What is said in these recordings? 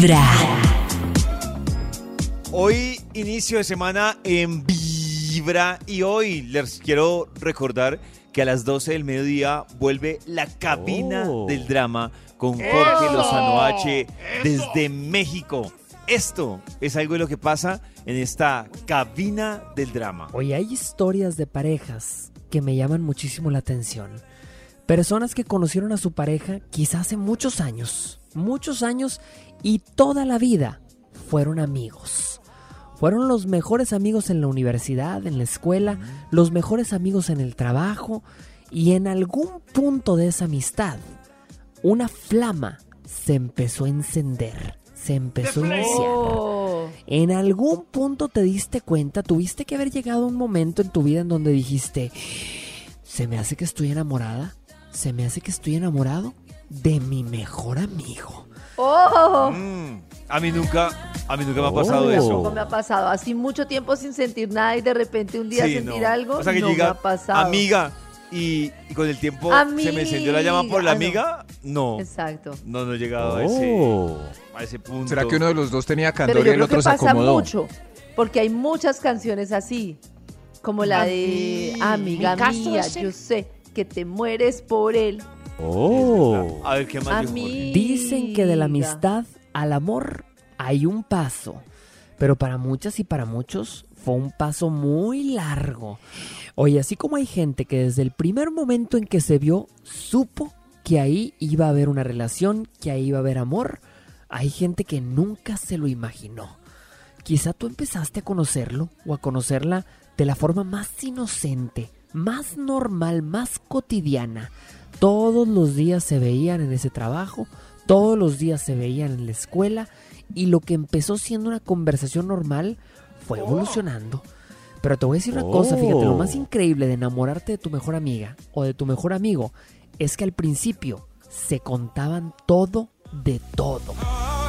Vibra. Hoy inicio de semana en Vibra y hoy les quiero recordar que a las 12 del mediodía vuelve la cabina Oh. del drama con Jorge Lozano H desde México. Esto es algo de lo que pasa en esta cabina del drama. Oye, hay historias de parejas que me llaman muchísimo la atención. Personas que conocieron a su pareja quizás hace muchos años, muchos años y toda la vida fueron amigos. Fueron los mejores amigos en la universidad, en la escuela, los mejores amigos en el trabajo y en algún punto de esa amistad, una flama se empezó a encender, se empezó a iniciar. En algún punto te diste cuenta, tuviste que haber llegado a un momento en tu vida en donde dijiste, se me hace que estoy enamorada, se me hace que estoy enamorado de mi mejor amigo. oh. Mm, a mí nunca, a mí nunca me ha Oh. pasado No eso. me ha pasado así mucho tiempo sin sentir nada y de repente un día Sí, sentir no. algo. O sea que no llega me ha pasado. amiga y, y con el tiempo se me encendió la llama por la Amiga. amiga. No, Exacto. no, no he llegado a, ese, Oh. a ese punto. ¿Será que uno de los dos tenía Pero candor yo y el creo otro que se pasa acomodó? mucho. Porque hay muchas canciones así. Como la de Amiga es el- yo sé que te mueres por él. Oh. A ver qué más dijo Jorge? Amiga. Dicen que de la amistad al amor hay un paso, pero para muchas y para muchos fue un paso muy largo. Oye, así como hay gente que desde el primer momento en que se vio supo que ahí iba a haber una relación, que ahí iba a haber amor, hay gente que nunca se lo imaginó. Quizá tú empezaste a conocerlo o a conocerla de la forma más inocente, más normal, más cotidiana. Todos los días se veían en ese trabajo, todos los días se veían en la escuela y lo que empezó siendo una conversación normal fue evolucionando. Pero te voy a decir una cosa, fíjate, lo más Oh. increíble de enamorarte de tu mejor amiga o de tu mejor amigo es que al principio se contaban todo de todo.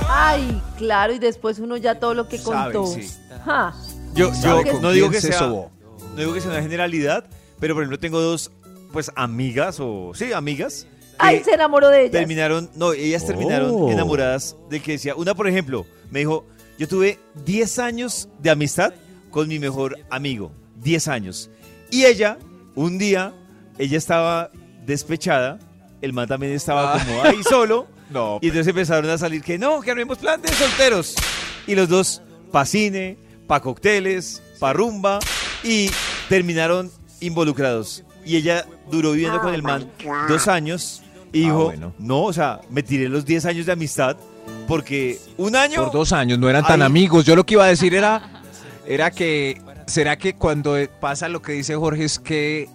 Ay, claro, y después uno ya todo lo que Sabe, contó. sí. Ja. Yo, ¿Sabe yo con no digo que se sea, no digo que sea una generalidad, pero por ejemplo tengo dos, pues amigas o sí amigas. Ay, se enamoró de ella. terminaron, no, ellas terminaron Oh. enamoradas de que decía, una por ejemplo, me dijo, yo tuve 10 años de amistad con mi mejor amigo, 10 años. Y ella, un día, ella estaba despechada, el man también estaba Ah. como ahí solo, No, y entonces empezaron a salir que no, que armemos plan de solteros. Y los dos, pa' cine, pa' cócteles, pa' rumba, y terminaron involucrados. Y ella duró viviendo con el man dos años y Ah, dijo, bueno. no, o sea, me tiré los 10 años de amistad porque un año... por dos años no eran tan Ahí- amigos. Yo lo que iba a decir era, era que, ¿será que cuando pasa lo que dice Jorge es que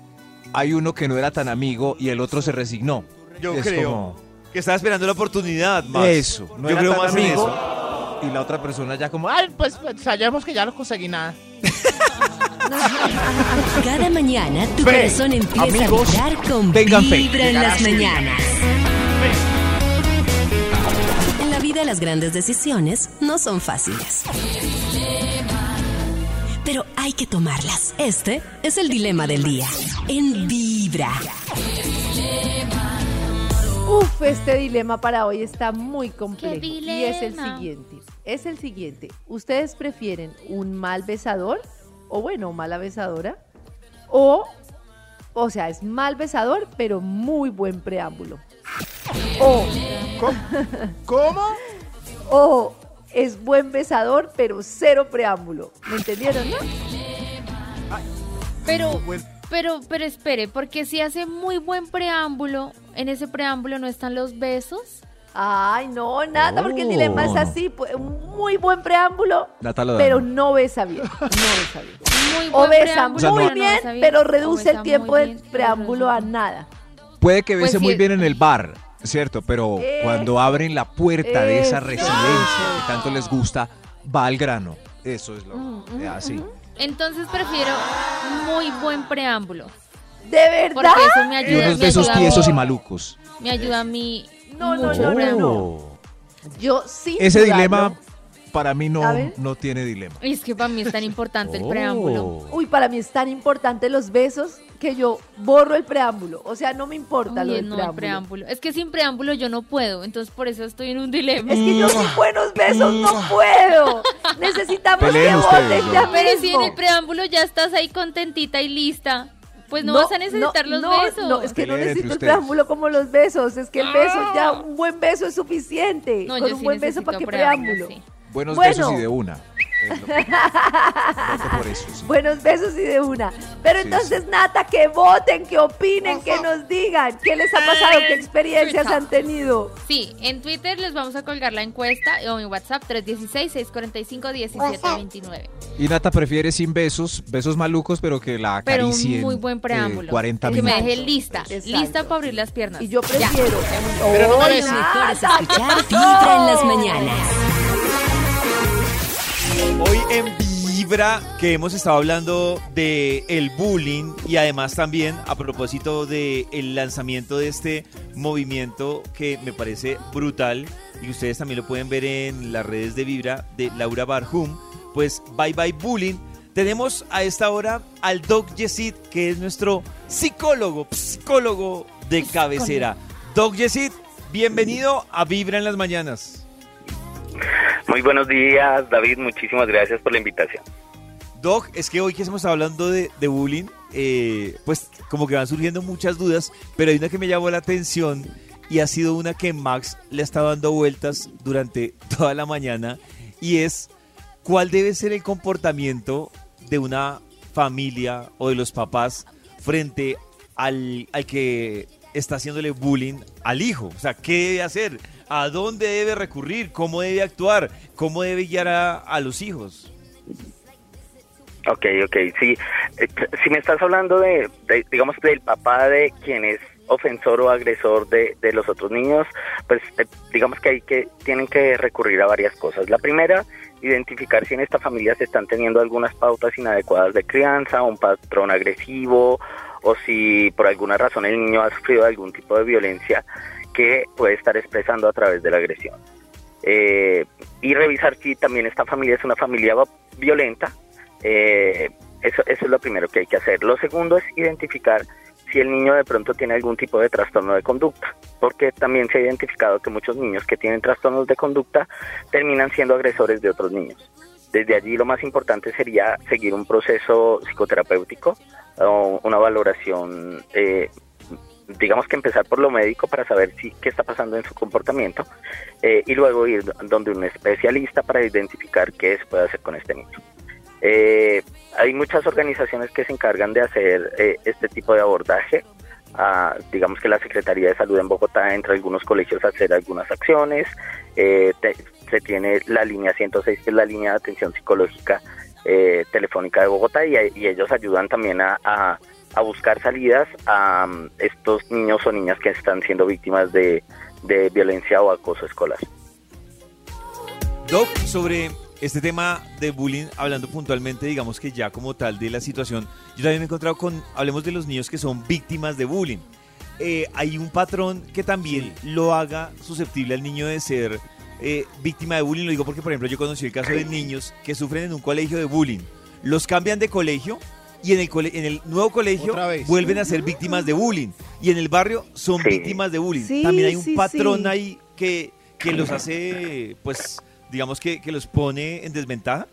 hay uno que no era tan amigo y el otro se resignó? Yo Es creo como- que estaba esperando la oportunidad más. Eso, no Yo era creo tan más amigo. eso. Y la otra persona ya como, Ay, pues, pues sabemos que ya no conseguí nada. Cada mañana tu Fe, corazón empieza amigos, a vibrar con tengan fe, Vibra en las mañanas. En la vida las grandes decisiones no son fáciles. Pero hay que tomarlas. Este es el dilema del día. En Vibra. Uf, este dilema para hoy está muy complejo. ¿Qué Y es el siguiente. Es el siguiente. ¿Ustedes prefieren un mal besador? O bueno, mala besadora. O, o sea, es mal besador, pero muy buen preámbulo. O, ¿cómo? o es buen besador, pero cero preámbulo. ¿Me entendieron, no? Pero, pero, pero espere, porque si hace muy buen preámbulo, en ese preámbulo no están los besos. Ay, no, nada, porque el dilema es Oh. así. pues, muy buen preámbulo, pero no besa bien. No besa bien. Muy O buen besa preámbulo, O sea, muy no- bien, pero reduce el tiempo del preámbulo a nada. Puede que Pues bese sí. muy bien en el bar, ¿cierto? Pero Eh, cuando abren la puerta de esa residencia que tanto les gusta, va al grano. Eso es lo Mm, eh, así. Entonces prefiero muy buen preámbulo. ¿De Porque verdad? eso me Y ayuda, unos me besos ayuda, tiesos y malucos. me ayuda a mí No, no, mucho no, no, preámbulo. Oh. Yo sí. Ese dilema para mí no, no tiene dilema. Es que para mí es tan importante el Oh. preámbulo. Uy, para mí es tan importante los besos que yo borro el preámbulo. O sea, no me importa lo Uy, del no, preámbulo. el preámbulo. Es que sin preámbulo yo no puedo, entonces por eso estoy en un dilema. Es que yo sin buenos besos no puedo. Necesitamos Peleen que voten ya Pero si en el preámbulo ya estás ahí contentita y lista, pues no, vas a necesitar no, los no, besos. No, es que no Peleen necesito el preámbulo como los besos. Es que el beso ya, un buen beso es suficiente. No, Con yo un sí buen beso para que preámbulo, preámbulo. sí. Buenos Bueno. besos y de una. Es lo que- Voto por eso, sí. Buenos besos y de una. Pero Sí, entonces, Nata, que voten, que opinen, que nos digan qué les ha pasado, qué experiencias han tenido. Sí, en Twitter les vamos a colgar la encuesta o en WhatsApp 316-645-1729. Y Nata prefiere sin besos, besos malucos, pero que la Pero acaricien. un muy buen eh, preámbulo. 40 que me deje lista, Exacto. lista para abrir las piernas. Y yo Ya. prefiero. Pero no ¡Ay, me Nata, escuchar Vibra en las mañanas. En Vibra que hemos estado hablando de el bullying y además también a propósito de el lanzamiento de este movimiento que me parece brutal y ustedes también lo pueden ver en las redes de Vibra de Laura Barhum, pues Bye Bye Bullying. Tenemos a esta hora al Doc Yesid, que es nuestro psicólogo, psicólogo de cabecera. Doc Yesid, bienvenido a Vibra en las mañanas. Muy buenos días, David. Muchísimas gracias por la invitación. Doc, es que hoy que estamos hablando de, bullying, eh, pues como que van surgiendo muchas dudas, pero hay una que me llamó la atención y ha sido una que Max le ha estado dando vueltas durante toda la mañana y es cuál debe ser el comportamiento de una familia o de los papás frente al, al que está haciéndole bullying al hijo. O sea, ¿qué debe hacer? ¿A dónde debe recurrir? ¿Cómo debe actuar? ¿Cómo debe guiar a, a los hijos? Ok, ok, sí. Eh, Si me estás hablando de, de, digamos, del papá de quien es ofensor o agresor de, los otros niños, pues eh, digamos que hay que tienen que recurrir a varias cosas. La primera, identificar si en esta familia se están teniendo algunas pautas inadecuadas de crianza, un patrón agresivo, o si por alguna razón el niño ha sufrido algún tipo de violencia que puede estar expresando a través de la agresión. Eh, y revisar si también esta familia es una familia violenta. Eh, eso, es lo primero que hay que hacer. Lo segundo es identificar si el niño de pronto tiene algún tipo de trastorno de conducta, porque también se ha identificado que muchos niños que tienen trastornos de conducta terminan siendo agresores de otros niños. Desde allí lo más importante sería seguir un proceso psicoterapéutico o una valoración, eh, digamos que empezar por lo médico para saber si qué está pasando en su comportamiento eh, y luego ir donde un especialista para identificar qué se puede hacer con este niño. Eh, hay muchas organizaciones que se encargan de hacer eh, este tipo de abordaje. Ah, digamos que la Secretaría de Salud en Bogotá entre algunos colegios a hacer algunas acciones. Eh, te- se tiene la línea 106, que es la línea de atención psicológica eh, telefónica de Bogotá, y, ellos ayudan también a- a buscar salidas a um, estos niños o niñas que están siendo víctimas de, de violencia o acoso escolar. Doc, sobre este tema de bullying, hablando puntualmente, digamos que ya como tal de la situación, yo también me he encontrado con, hablemos de los niños que son víctimas de bullying. Eh, hay un patrón que también lo haga susceptible al niño de ser eh, víctima de bullying. Lo digo porque, por ejemplo, yo conocí el caso de niños que sufren en un colegio de bullying. Los cambian de colegio y en el, cole- en el nuevo colegio vuelven a ser víctimas de bullying. Y en el barrio son Sí. víctimas de bullying. Sí, también hay un sí, patrón sí. ahí que, que los hace, pues, digamos que, que los pone en desventaja.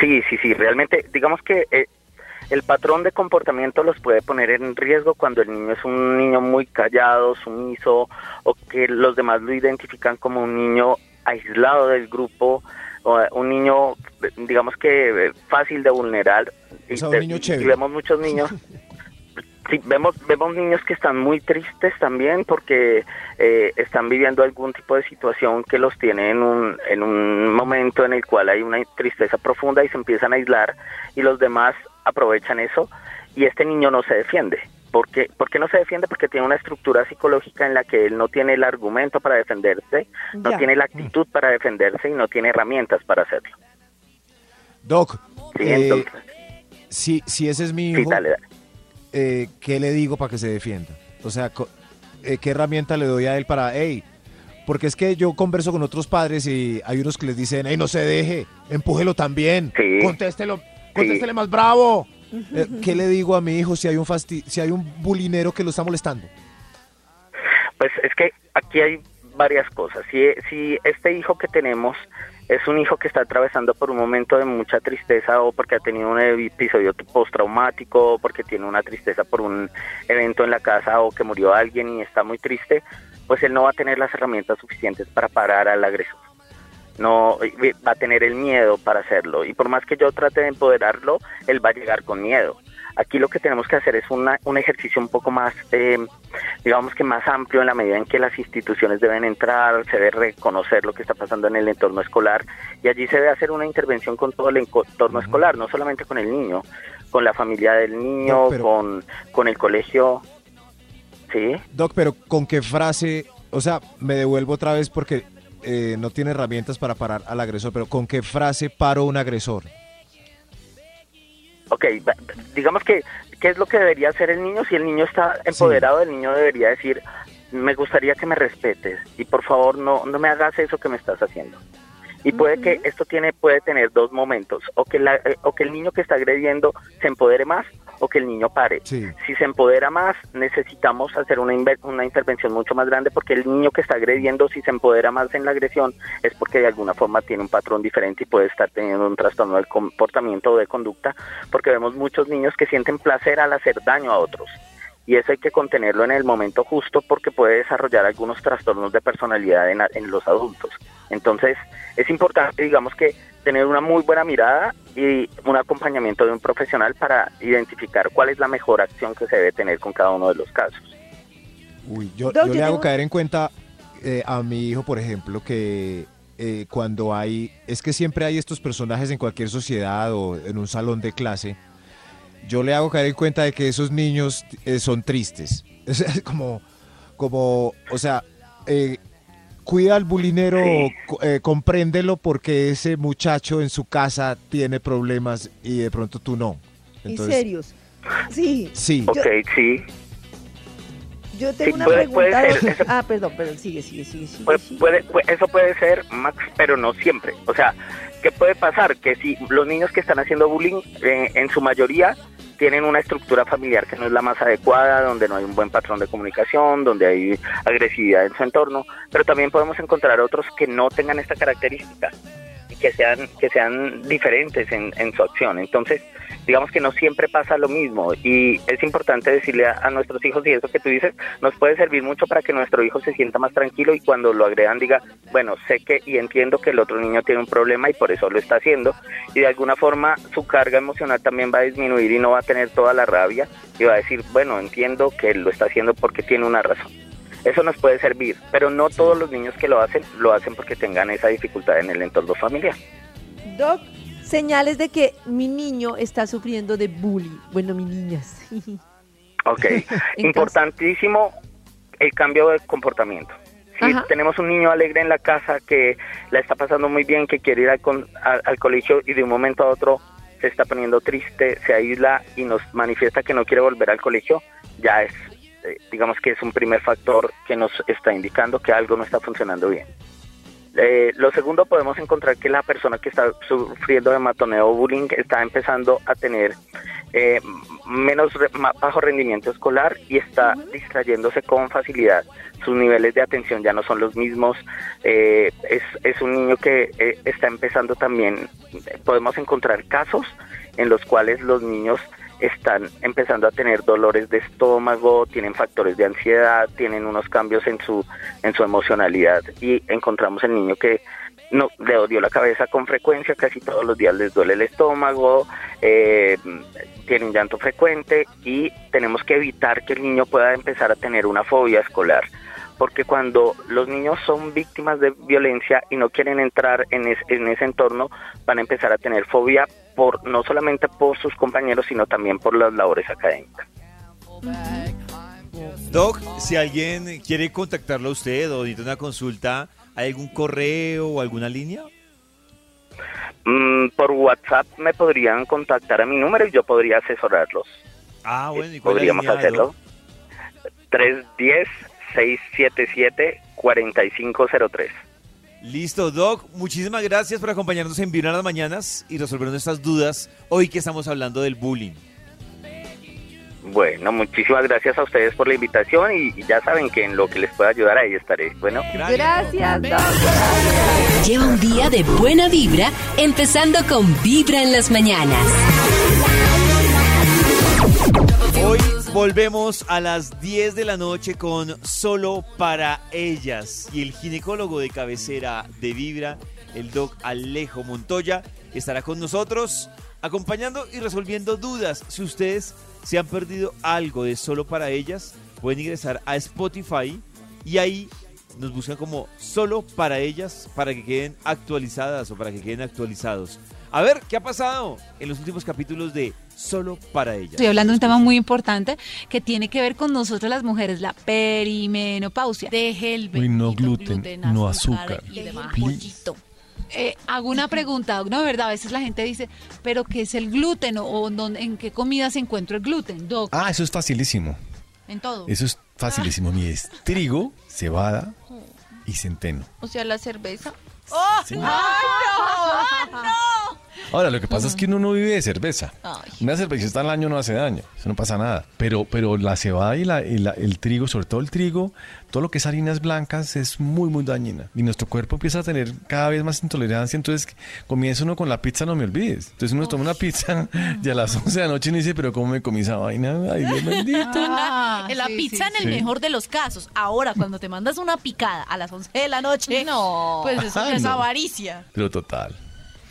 Sí, sí, sí, realmente, digamos que eh, el patrón de comportamiento los puede poner en riesgo cuando el niño es un niño muy callado, sumiso, o que los demás lo identifican como un niño aislado del grupo, un niño, digamos que eh, fácil de vulnerar. O Y sea, un niño y vemos muchos niños. Sí, vemos, vemos niños que están muy tristes también porque eh, están viviendo algún tipo de situación que los tiene en un, en un momento en el cual hay una tristeza profunda y se empiezan a aislar y los demás aprovechan eso y este niño no se defiende. ¿Por qué? ¿Por qué no se defiende? Porque tiene una estructura psicológica en la que él no tiene el argumento para defenderse, no Ya. tiene la actitud para defenderse y no tiene herramientas para hacerlo. Doc, Sí, eh, si, si ese es mi sí, hijo, dale, dale. eh, ¿qué le digo para que se defienda? O sea, eh, ¿qué herramienta le doy a él para, hey, porque es que yo converso con otros padres y hay unos que les dicen, hey, no se deje, empújelo también, Sí. contéstelo, contéstele más bravo. Eh, ¿Qué le digo a mi hijo si hay un fasti si hay un bulinero que lo está molestando? Pues es que aquí hay varias cosas. Si, si este hijo que tenemos es un hijo que está atravesando por un momento de mucha tristeza o porque ha tenido un episodio postraumático o porque tiene una tristeza por un evento en la casa o que murió alguien y está muy triste, pues él no va a tener las herramientas suficientes para parar al agresor. No va a tener el miedo para hacerlo y por más que yo trate de empoderarlo, él va a llegar con miedo. Aquí lo que tenemos que hacer es una, un ejercicio un poco más, eh, digamos que más amplio en la medida en que las instituciones deben entrar, se debe reconocer lo que está pasando en el entorno escolar y allí se debe hacer una intervención con todo el entorno escolar, no solamente con el niño, con la familia del niño, pero- con, con el colegio. ¿Sí? Doc, pero ¿con qué frase? O sea, me devuelvo otra vez porque eh, no tiene herramientas para parar al agresor, pero ¿con qué frase paro un agresor? Ok, digamos que, ¿qué es lo que debería hacer el niño? Si el niño está empoderado, el niño debería decir, me gustaría que me respetes y por favor no, no me hagas eso que me estás haciendo. Y puede que esto tiene, puede tener dos momentos, o que, la, eh, o que el niño que está agrediendo se empodere más o que el niño pare. Sí. Si se empodera más, necesitamos hacer una, una intervención mucho más grande porque el niño que está agrediendo, si se empodera más en la agresión, es porque de alguna forma tiene un patrón diferente y puede estar teniendo un trastorno del comportamiento o de conducta, porque vemos muchos niños que sienten placer al hacer daño a otros. Y eso hay que contenerlo en el momento justo porque puede desarrollar algunos trastornos de personalidad en, a- en los adultos. Entonces, es importante, digamos que, tener una muy buena mirada y un acompañamiento de un profesional para identificar cuál es la mejor acción que se debe tener con cada uno de los casos. Uy, yo, yo le hago caer en cuenta eh, a mi hijo, por ejemplo, que eh, cuando hay, es que siempre hay estos personajes en cualquier sociedad o en un salón de clase, yo le hago caer en cuenta de que esos niños eh, son tristes. Es como, como, o sea, eh, cuida al bulinero, Sí. co- eh, compréndelo porque ese muchacho en su casa tiene problemas y de pronto tú no. ¿En serios? Sí. Sí. Ok, sí. Yo tengo Sí, una puede- pregunta. puede ser, eso- Ah, perdón, perdón, sigue, sigue, sigue, sigue. Puede- sigue. puede- puede- eso puede ser, Max, pero no siempre. O sea, ¿qué puede pasar? Que si los niños que están haciendo bullying, eh, en su mayoría, tienen una estructura familiar que no es la más adecuada, donde no hay un buen patrón de comunicación, donde hay agresividad en su entorno, pero también podemos encontrar otros que no tengan esta característica y que sean, que sean diferentes en, en su acción. Entonces, digamos que no siempre pasa lo mismo y es importante decirle a, nuestros hijos, y eso que tú dices, nos puede servir mucho para que nuestro hijo se sienta más tranquilo y cuando lo agredan diga, bueno, sé que y entiendo que el otro niño tiene un problema y por eso lo está haciendo y de alguna forma su carga emocional también va a disminuir y no va a tener toda la rabia y va a decir, bueno, entiendo que lo está haciendo porque tiene una razón. Eso nos puede servir, pero no todos los niños que lo hacen lo hacen porque tengan esa dificultad en el entorno familiar. Doc, señales de que mi niño está sufriendo de bullying. Bueno, mi niñas. Ok, importantísimo el cambio de comportamiento. Si Ajá. tenemos un niño alegre en la casa que la está pasando muy bien, que quiere ir al, con- al colegio y de un momento a otro se está poniendo triste, se aísla y nos manifiesta que no quiere volver al colegio, ya es, eh, digamos que es un primer factor que nos está indicando que algo no está funcionando bien. Eh, lo segundo, podemos encontrar que la persona que está sufriendo de matoneo o bullying está empezando a tener eh, menos re- bajo rendimiento escolar y está distrayéndose con facilidad. Sus niveles de atención ya no son los mismos. eh, es, es un niño que eh, está empezando también. Podemos encontrar casos en los cuales los niños están empezando a tener dolores de estómago, tienen factores de ansiedad, tienen unos cambios en su en su emocionalidad y encontramos el niño que no le odió la cabeza con frecuencia, casi todos los días les duele el estómago, eh, tiene un llanto frecuente y tenemos que evitar que el niño pueda empezar a tener una fobia escolar. Porque cuando los niños son víctimas de violencia y no quieren entrar en, es- en ese entorno, van a empezar a tener fobia por no solamente por sus compañeros, sino también por las labores académicas. Doc, si alguien quiere contactarlo a usted o necesita una consulta, ¿hay algún correo o alguna línea? Mm, por WhatsApp me podrían contactar a mi número y yo podría asesorarlos. Ah, bueno, ¿y cuál es la Podríamos línea hacerlo. Doc? 4503. Listo, Doc. Muchísimas gracias por acompañarnos en Vibra en las Mañanas y resolver nuestras dudas hoy que estamos hablando del bullying. Bueno, muchísimas gracias a ustedes por la invitación y, y ya saben que en lo que les pueda ayudar ahí estaré. Bueno, Gracias, Doc. Lleva un día de buena vibra, empezando con Vibra en las mañanas. Hoy volvemos a las 10 de la noche con Solo para ellas. Y el ginecólogo de cabecera de Vibra, el doc Alejo Montoya, estará con nosotros acompañando y resolviendo dudas. Si ustedes se han perdido algo de Solo para ellas, pueden ingresar a Spotify y ahí nos buscan como Solo para ellas para que queden actualizadas o para que queden actualizados. A ver, ¿qué ha pasado en los últimos capítulos de Solo para ellas? Estoy hablando de un tema muy importante que tiene que ver con nosotras las mujeres, la perimenopausia. Deje el Uy, no gluten, no azúcar. y demás. Eh, hago una pregunta, no, de verdad, a veces la gente dice, pero ¿qué es el gluten o, o en qué comida se encuentra el gluten? Doc, Ah, eso es facilísimo. En todo. Eso es facilísimo. Mi es trigo, cebada y centeno. O sea, la cerveza. Sí. Ahora, lo que pasa es que uno no vive de cerveza. Ay. Una cervecita al año no hace daño, eso no pasa nada. Pero, pero la cebada y, la, y la- el trigo, sobre todo el trigo, todo lo que es harinas blancas es muy, muy dañina. Y nuestro cuerpo empieza a tener cada vez más intolerancia. Entonces comienza uno con la pizza, no me olvides. Entonces uno toma una pizza y a las 11 de la noche uno dice, pero ¿cómo me comí esa vaina? Ay, Dios bendito. Ah, En la sí, pizza sí, en el sí. mejor de los casos. Ahora, cuando te mandas una picada a las 11 de la noche, No. pues eso Ah, es no. avaricia. Pero total.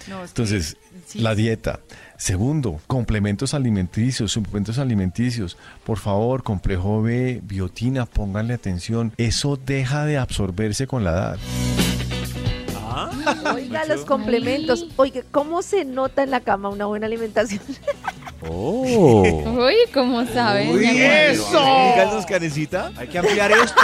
No, Entonces, sí. la dieta. Segundo, complementos alimenticios, suplementos alimenticios. Por favor, complejo B, biotina, pónganle atención. Eso deja de absorberse con la edad. Oiga, los complementos. Oiga, ¿cómo se nota en la cama una buena alimentación? ¡Oh! Uy, ¿cómo sabes? Uy, eso. Díganos. Hay que ampliar esto.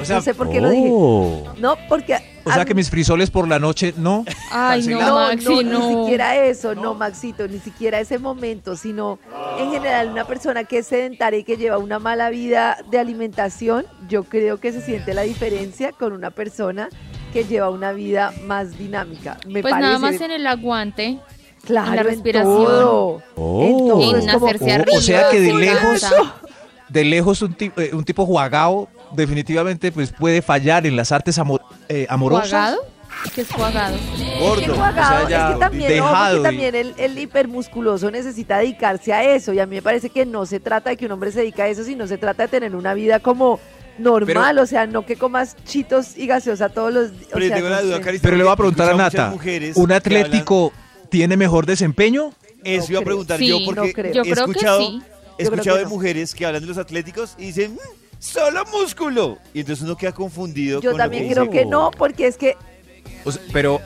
O sea, no sé por qué lo dije. Oh. No, porque... o sea que mis frisoles por la noche, no. Ay, no, No, Maxi, no, no. ni siquiera eso, no. Maxito, ni siquiera ese momento, sino en general una persona que es sedentaria y que lleva una mala vida de alimentación, yo creo que se siente la diferencia con una persona que lleva una vida más dinámica. Me Pues parece, nada más en el aguante. claro, en la en respiración. todo. En todo, en como- hacerse o- arriba. o sea que de lejos-. De lejos un, eh, un tipo juagao definitivamente pues puede fallar en las artes amo- eh, amorosas. ¿Cuagado? ¿Qué es cuagado? Gordo. que cuagado, o sea, ya es que también, dejado que y- también el, el hipermusculoso necesita dedicarse a eso y a mí me parece que no se trata de que un hombre se dedique a eso, sino se trata de tener una vida como normal, o sea, no que comas chitos y gaseosa todos los días. Pero duda, le voy a preguntar a Nata, ¿un que atlético tiene mejor desempeño? Eso iba a No preguntar yo porque no creo. Yo he creo que escuchado, sí. he escuchado que de no. mujeres que hablan de los atléticos y dicen, "Mm, solo músculo. Y entonces uno queda confundido Yo con lo también que creo dice. que no, porque es que O sea, pero,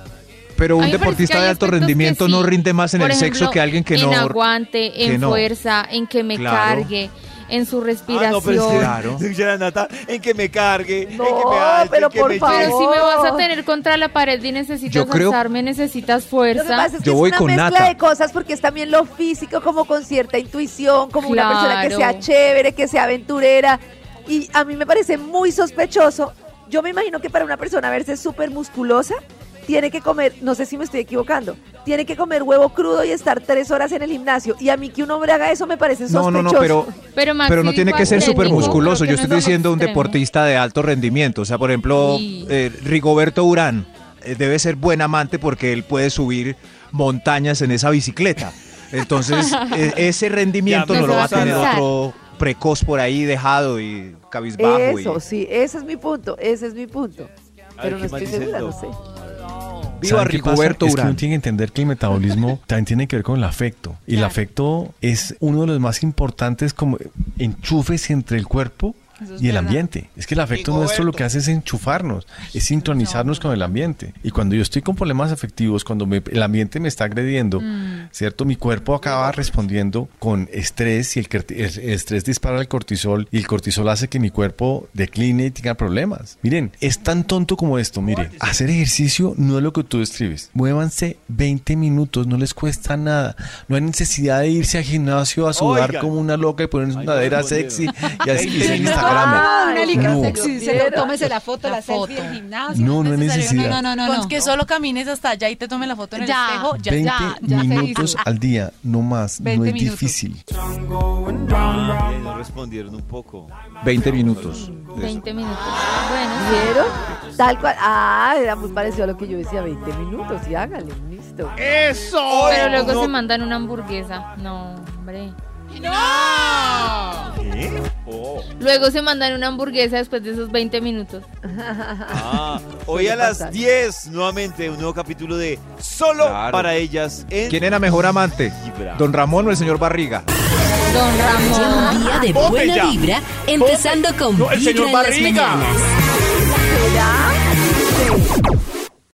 pero un deportista de alto rendimiento sí. no rinde más en Por el sexo que alguien que en no. aguante, que en no. fuerza, en que me Claro. cargue, en su Ah, respiración. no, pero es que, Claro. escucha la Nata, en que me cargue, en No, que me alte, pero en que por me favor. Pero si me vas a tener contra la pared y necesitas Yo creo- alzarme, necesitas lo que fuerza. pasa es que Yo es voy una con mezcla Nata. de cosas, porque es también lo físico, como con cierta intuición, como una persona que sea chévere, que sea aventurera. Y a mí me parece muy sospechoso. Yo me imagino que para una persona verse súper musculosa, tiene que comer, no sé si me estoy equivocando, tiene que comer huevo crudo y estar tres horas en el gimnasio. Y a mí que un hombre haga eso me parece No, sospechoso. no, no, pero, Pero, Maxi pero no tiene que ser súper musculoso. Yo estoy no diciendo un deportista de alto rendimiento. O sea, por ejemplo, Sí. eh, Rigoberto Urán eh, debe ser buen amante porque él puede subir montañas en esa bicicleta. Entonces, eh, ese rendimiento Ya no lo va a tener otro precoz por ahí dejado y cabizbajo. y- Eso, sí, ese es mi punto, ese es mi punto. Pero ver, no ¿qué estoy segura, el no sé. Viva. Rigoberto Es que uno tiene que entender que el metabolismo también tiene que ver con el afecto. Y el afecto es uno de los más importantes como enchufes entre el cuerpo es y el verdad. ambiente. Es que el afecto nuestro lo que hace es enchufarnos, es sintonizarnos con el ambiente. Y cuando yo estoy con problemas afectivos, cuando me- el ambiente me está agrediendo, Mm. ¿cierto? Mi cuerpo acaba respondiendo con estrés y el, el- el estrés dispara el cortisol y el cortisol hace que mi cuerpo decline y tenga problemas. Miren, es tan tonto como esto, mire, hacer ejercicio no es lo que tú describes. Muévanse 20 minutos, no les cuesta nada. No hay necesidad de irse al gimnasio a sudar Oigan. como una loca y ponerse una cadera sexy y así seguir No, Ah, una licra no. sexy. Se lo- tómese la foto, la, La selfie foto. del gimnasio. No, no es necesidad. No, no, no, no. Con que solo camines hasta allá y te tome la foto en el Ya. espejo, ya, 20 ya, ya minutos al día, no más, no 20 es minutos. difícil. Ah, no respondieron un poco. 20 minutos. 20 minutos. Bueno, sí. ¿Vieron? Tal cual. Ah, era muy parecido a lo que yo decía, 20 minutos. Y hágale, listo. Pero luego se mandan una hamburguesa. No, hombre. ¿Qué? Oh. Luego se mandan una hamburguesa después de esos 20 minutos. Ah, hoy a las pasar. 10 nuevamente un nuevo capítulo de Solo Claro. para ellas en ¿Quién era mejor amante? ¿Don Ramón o el señor Barriga? Don Lleva Ramón. un día de buena ya. vibra, empezando con No, el señor en las Barriga. mañanas. ¿Será?